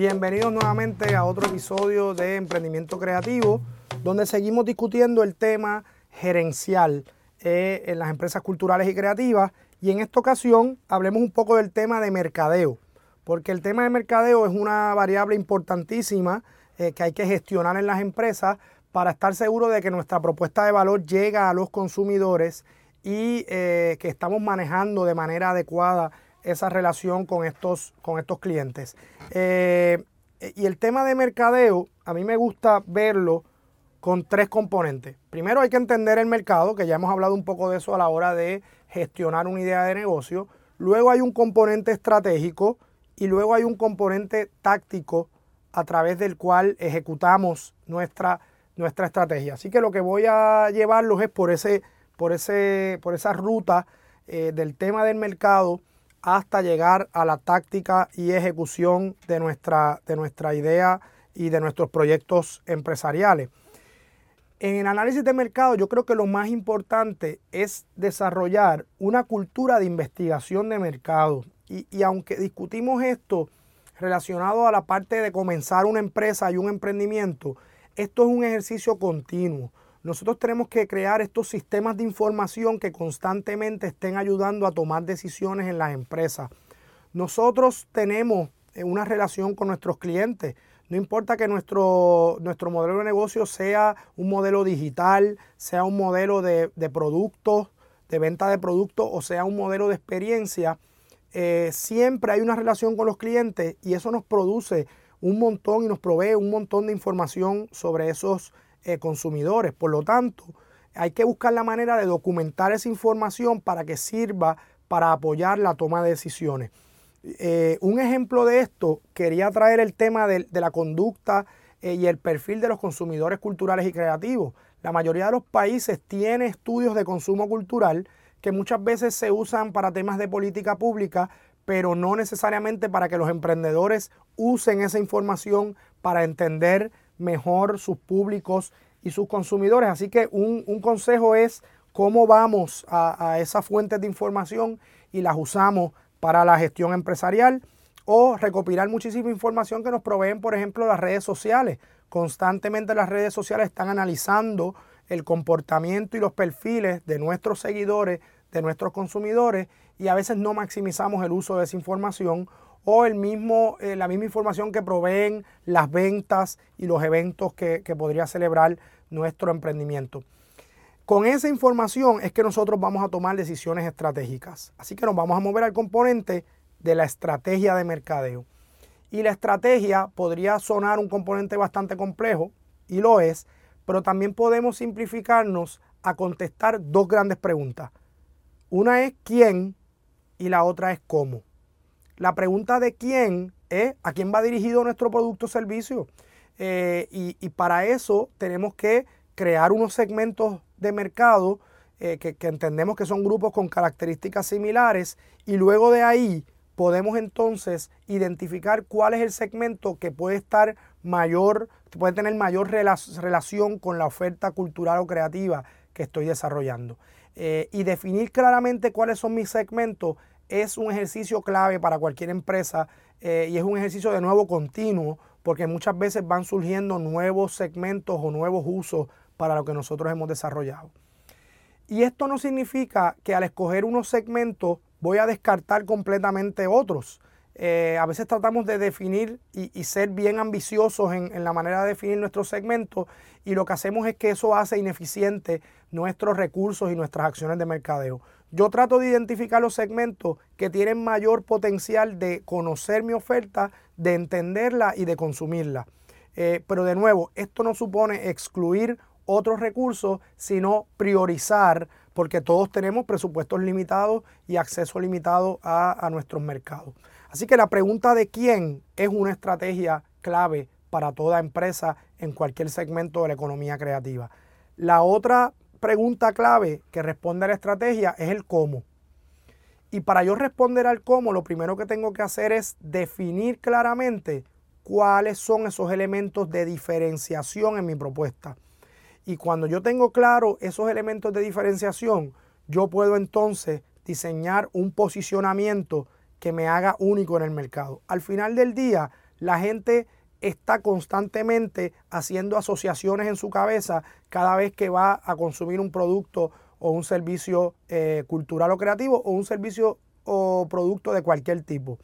Bienvenidos nuevamente a otro episodio de Emprendimiento Creativo, donde seguimos discutiendo el tema gerencial eh, en las empresas culturales y creativas. Y en esta ocasión hablemos un poco del tema de mercadeo, porque el tema de mercadeo es una variable importantísima eh, que hay que gestionar en las empresas para estar seguro de que nuestra propuesta de valor llega a los consumidores y eh, que estamos manejando de manera adecuada esa relación con estos, con estos clientes. Eh, y el tema de mercadeo, a mí me gusta verlo con tres componentes. Primero hay que entender el mercado, que ya hemos hablado un poco de eso a la hora de gestionar una idea de negocio. Luego hay un componente estratégico y luego hay un componente táctico a través del cual ejecutamos nuestra, nuestra estrategia. Así que lo que voy a llevarlos es por, ese, por, ese, por esa ruta eh, del tema del mercado hasta llegar a la táctica y ejecución de nuestra, de nuestra idea y de nuestros proyectos empresariales. En el análisis de mercado yo creo que lo más importante es desarrollar una cultura de investigación de mercado. Y, y, aunque discutimos esto relacionado a la parte de comenzar una empresa y un emprendimiento, esto es un ejercicio continuo. Nosotros tenemos que crear estos sistemas de información que constantemente estén ayudando a tomar decisiones en las empresas. Nosotros tenemos eh, una relación con nuestros clientes. No importa que nuestro, nuestro modelo de negocio sea un modelo digital, sea un modelo de, productos, de venta de productos o sea un modelo de experiencia, eh, siempre hay una relación con los clientes y eso nos produce un montón y nos provee un montón de información sobre esos eh, consumidores. Por lo tanto, hay que buscar la manera de documentar esa información para que sirva para apoyar la toma de decisiones. Eh, un ejemplo de esto, quería traer el tema de, la conducta eh, y el perfil de los consumidores culturales y creativos. La mayoría de los países tiene estudios de consumo cultural que muchas veces se usan para temas de política pública, pero no necesariamente para que los emprendedores usen esa información para entender mejor sus públicos y sus consumidores. Así que un, consejo es cómo vamos a, esas fuentes de información y las usamos para la gestión empresarial o recopilar muchísima información que nos proveen, por ejemplo, las redes sociales. Constantemente las redes sociales están analizando el comportamiento y los perfiles de nuestros seguidores, de nuestros consumidores, y a veces no maximizamos el uso de esa información o el mismo, eh, la misma información que proveen las ventas y los eventos que, que podría celebrar nuestro emprendimiento. Con esa información es que nosotros vamos a tomar decisiones estratégicas. Así que nos vamos a mover al componente de la estrategia de mercadeo. Y la estrategia podría sonar un componente bastante complejo, y lo es, pero también podemos simplificarnos a contestar dos grandes preguntas. Una es quién y la otra es cómo. La pregunta de quién es a quién va dirigido nuestro producto o servicio. Eh, y, para eso tenemos que crear unos segmentos de mercado eh, que, entendemos que son grupos con características similares y luego de ahí podemos entonces identificar cuál es el segmento que puede estar mayor, puede tener mayor relación con la oferta cultural o creativa que estoy desarrollando. Eh, y definir claramente cuáles son mis segmentos es un ejercicio clave para cualquier empresa eh, y es un ejercicio de nuevo continuo porque muchas veces van surgiendo nuevos segmentos o nuevos usos para lo que nosotros hemos desarrollado. Y esto no significa que al escoger unos segmentos voy a descartar completamente otros. Eh, a veces tratamos de definir y, ser bien ambiciosos en, la manera de definir nuestros segmentos y lo que hacemos es que eso hace ineficiente nuestros recursos y nuestras acciones de mercadeo. Yo trato de identificar los segmentos que tienen mayor potencial de conocer mi oferta, de entenderla y de consumirla. Eh, pero de nuevo, esto no supone excluir otros recursos, sino priorizar, porque todos tenemos presupuestos limitados y acceso limitado a nuestros mercados. Así que la pregunta de quién es una estrategia clave para toda empresa en cualquier segmento de la economía creativa. La otra pregunta clave que responde a la estrategia es el cómo. Y para yo responder al cómo, lo primero que tengo que hacer es definir claramente cuáles son esos elementos de diferenciación en mi propuesta. Y cuando yo tengo claro esos elementos de diferenciación, yo puedo entonces diseñar un posicionamiento que me haga único en el mercado. Al final del día, la gente está constantemente haciendo asociaciones en su cabeza cada vez que va a consumir un producto o un servicio eh, cultural o creativo o un servicio o producto de cualquier tipo.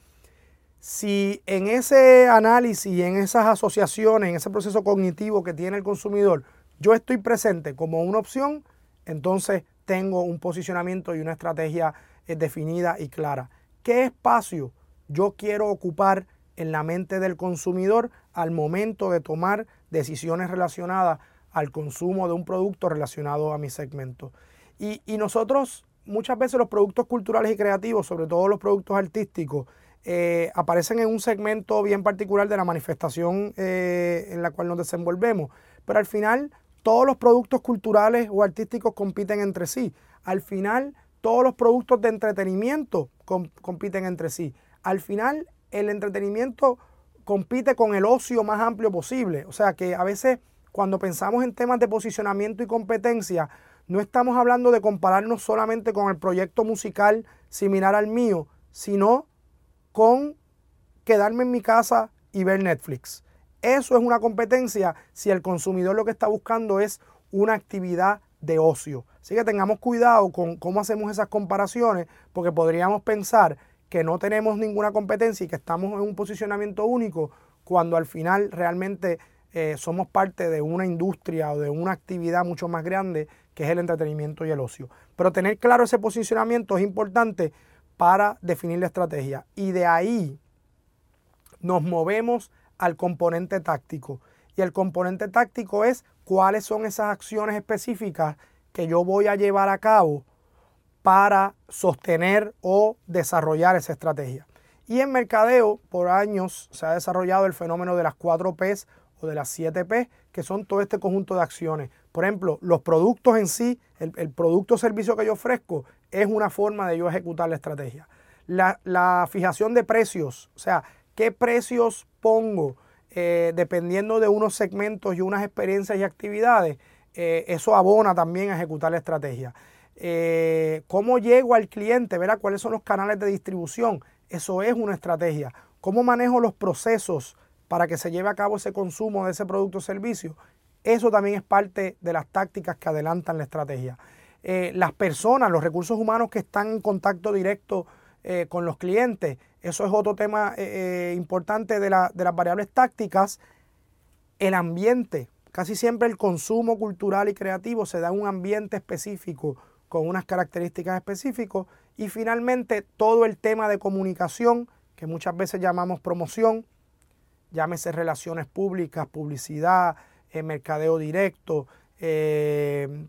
Si en ese análisis, en esas asociaciones, en ese proceso cognitivo que tiene el consumidor, yo estoy presente como una opción, entonces tengo un posicionamiento y una estrategia eh, definida y clara. ¿Qué espacio yo quiero ocupar en la mente del consumidor al momento de tomar decisiones relacionadas al consumo de un producto relacionado a mi segmento? Y, nosotros, muchas veces los productos culturales y creativos, sobre todo los productos artísticos, eh, aparecen en un segmento bien particular de la manifestación eh, en la cual nos desenvolvemos. Pero al final todos los productos culturales o artísticos compiten entre sí. Al final, todos los productos de entretenimiento compiten entre sí. Al final, el entretenimiento compite con el ocio más amplio posible. O sea que a veces cuando pensamos en temas de posicionamiento y competencia, no estamos hablando de compararnos solamente con el proyecto musical similar al mío, sino con quedarme en mi casa y ver Netflix. Eso es una competencia si el consumidor lo que está buscando es una actividad de ocio. Así que tengamos cuidado con cómo hacemos esas comparaciones, porque podríamos pensar que no tenemos ninguna competencia y que estamos en un posicionamiento único, cuando al final realmente eh, somos parte de una industria o de una actividad mucho más grande que es el entretenimiento y el ocio. Pero tener claro ese posicionamiento es importante para definir la estrategia. Y de ahí nos movemos al componente táctico. Y el componente táctico es cuáles son esas acciones específicas que yo voy a llevar a cabo para sostener o desarrollar esa estrategia. Y en mercadeo, por años se ha desarrollado el fenómeno de las 4 Ps o de las 7 P, que son todo este conjunto de acciones. Por ejemplo, los productos en sí, el, producto o servicio que yo ofrezco, es una forma de yo ejecutar la estrategia. La, fijación de precios, o sea, qué precios pongo eh, dependiendo de unos segmentos y unas experiencias y actividades, eh, eso abona también a ejecutar la estrategia. Eh, ¿Cómo llego al cliente? ¿Verá cuáles son los canales de distribución? Eso es una estrategia. ¿Cómo manejo los procesos para que se lleve a cabo ese consumo de ese producto o servicio? Eso también es parte de las tácticas que adelantan la estrategia. las personas, los recursos humanos que están en contacto directo con los clientes, eso es otro tema eh, eh, importante de, las variables tácticas. El ambiente. Casi siempre el consumo cultural y creativo se da en un ambiente específico con unas características específicas. Y finalmente todo el tema de comunicación, que muchas veces llamamos promoción, llámese relaciones públicas, publicidad, eh, mercadeo directo,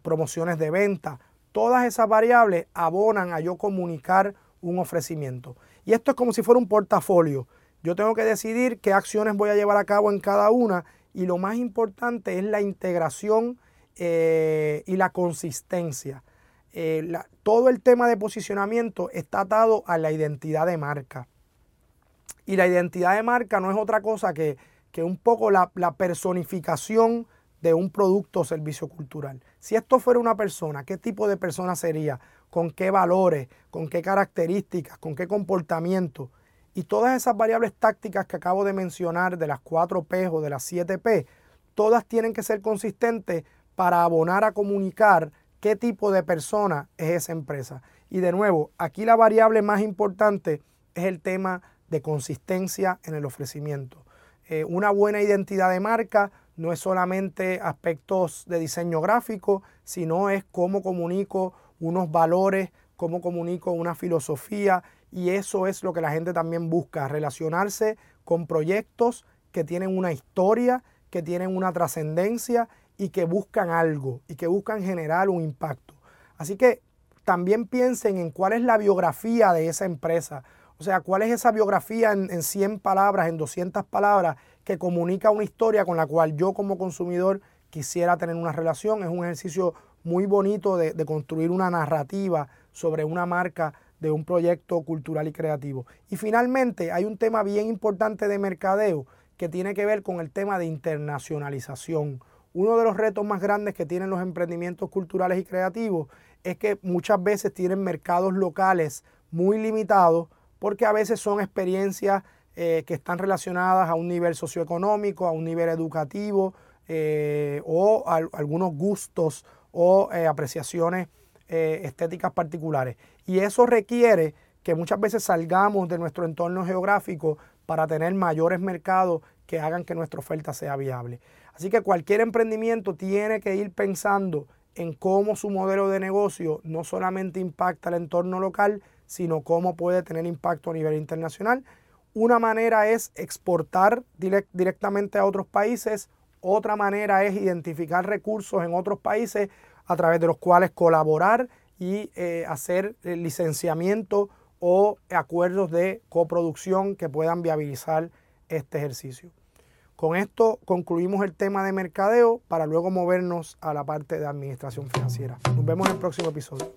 promociones de venta. Todas esas variables abonan a yo comunicar un ofrecimiento. Y esto es como si fuera un portafolio. Yo tengo que decidir qué acciones voy a llevar a cabo en cada una y lo más importante es la integración eh, y la consistencia. Eh, todo el tema de posicionamiento está atado a la identidad de marca. Y la identidad de marca no es otra cosa que, que un poco la, la personificación de un producto o servicio cultural. Si esto fuera una persona, ¿qué tipo de persona sería? con qué valores, con qué características, con qué comportamiento. Y todas esas variables tácticas que acabo de mencionar de las 4 P o de las 7 P, todas tienen que ser consistentes para abonar a comunicar qué tipo de persona es esa empresa. Y de nuevo, aquí la variable más importante es el tema de consistencia en el ofrecimiento. Eh, una buena identidad de marca no es solamente aspectos de diseño gráfico, sino es cómo comunico unos valores, cómo comunico una filosofía y eso es lo que la gente también busca, relacionarse con proyectos que tienen una historia, que tienen una trascendencia y que buscan algo y que buscan generar un impacto. Así que también piensen en cuál es la biografía de esa empresa. O sea, cuál es esa biografía en, en 100 palabras, en 200 palabras, que comunica una historia con la cual yo como consumidor quisiera tener una relación. Es un ejercicio muy bonito de, construir una narrativa sobre una marca de un proyecto cultural y creativo. Y finalmente hay un tema bien importante de mercadeo que tiene que ver con el tema de internacionalización. Uno de los retos más grandes que tienen los emprendimientos culturales y creativos es que muchas veces tienen mercados locales muy limitados porque a veces son experiencias que están relacionadas a un nivel socioeconómico, a un nivel educativo o a, algunos gustos o apreciaciones estéticas particulares. Y eso requiere que muchas veces salgamos de nuestro entorno geográfico para tener mayores mercados que hagan que nuestra oferta sea viable. Así que cualquier emprendimiento tiene que ir pensando en cómo su modelo de negocio no solamente impacta el entorno local, sino cómo puede tener impacto a nivel internacional. Una manera es exportar directamente a otros países, otra manera es identificar recursos en otros países a través de los cuales colaborar y eh, hacer licenciamiento o acuerdos de coproducción que puedan viabilizar este ejercicio. Con esto concluimos el tema de mercadeo para luego movernos a la parte de administración financiera. Nos vemos en el próximo episodio.